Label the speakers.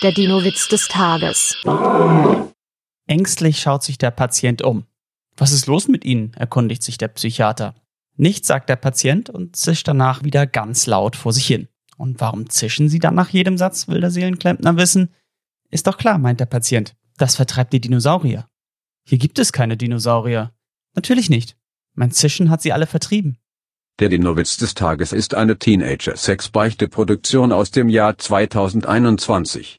Speaker 1: Der Dino-Witz des Tages.
Speaker 2: Ängstlich schaut sich der Patient um. Was ist los mit Ihnen? erkundigt sich der Psychiater. Nichts, sagt der Patient und zischt danach wieder ganz laut vor sich hin. Und warum zischen Sie dann nach jedem Satz, will der Seelenklempner wissen? Ist doch klar, meint der Patient. Das vertreibt die Dinosaurier. Hier gibt es keine Dinosaurier. Natürlich nicht. Mein Zischen hat sie alle vertrieben.
Speaker 3: Der Dinowitz des Tages ist eine Teenager-Sex-Beichte-Produktion aus dem Jahr 2021.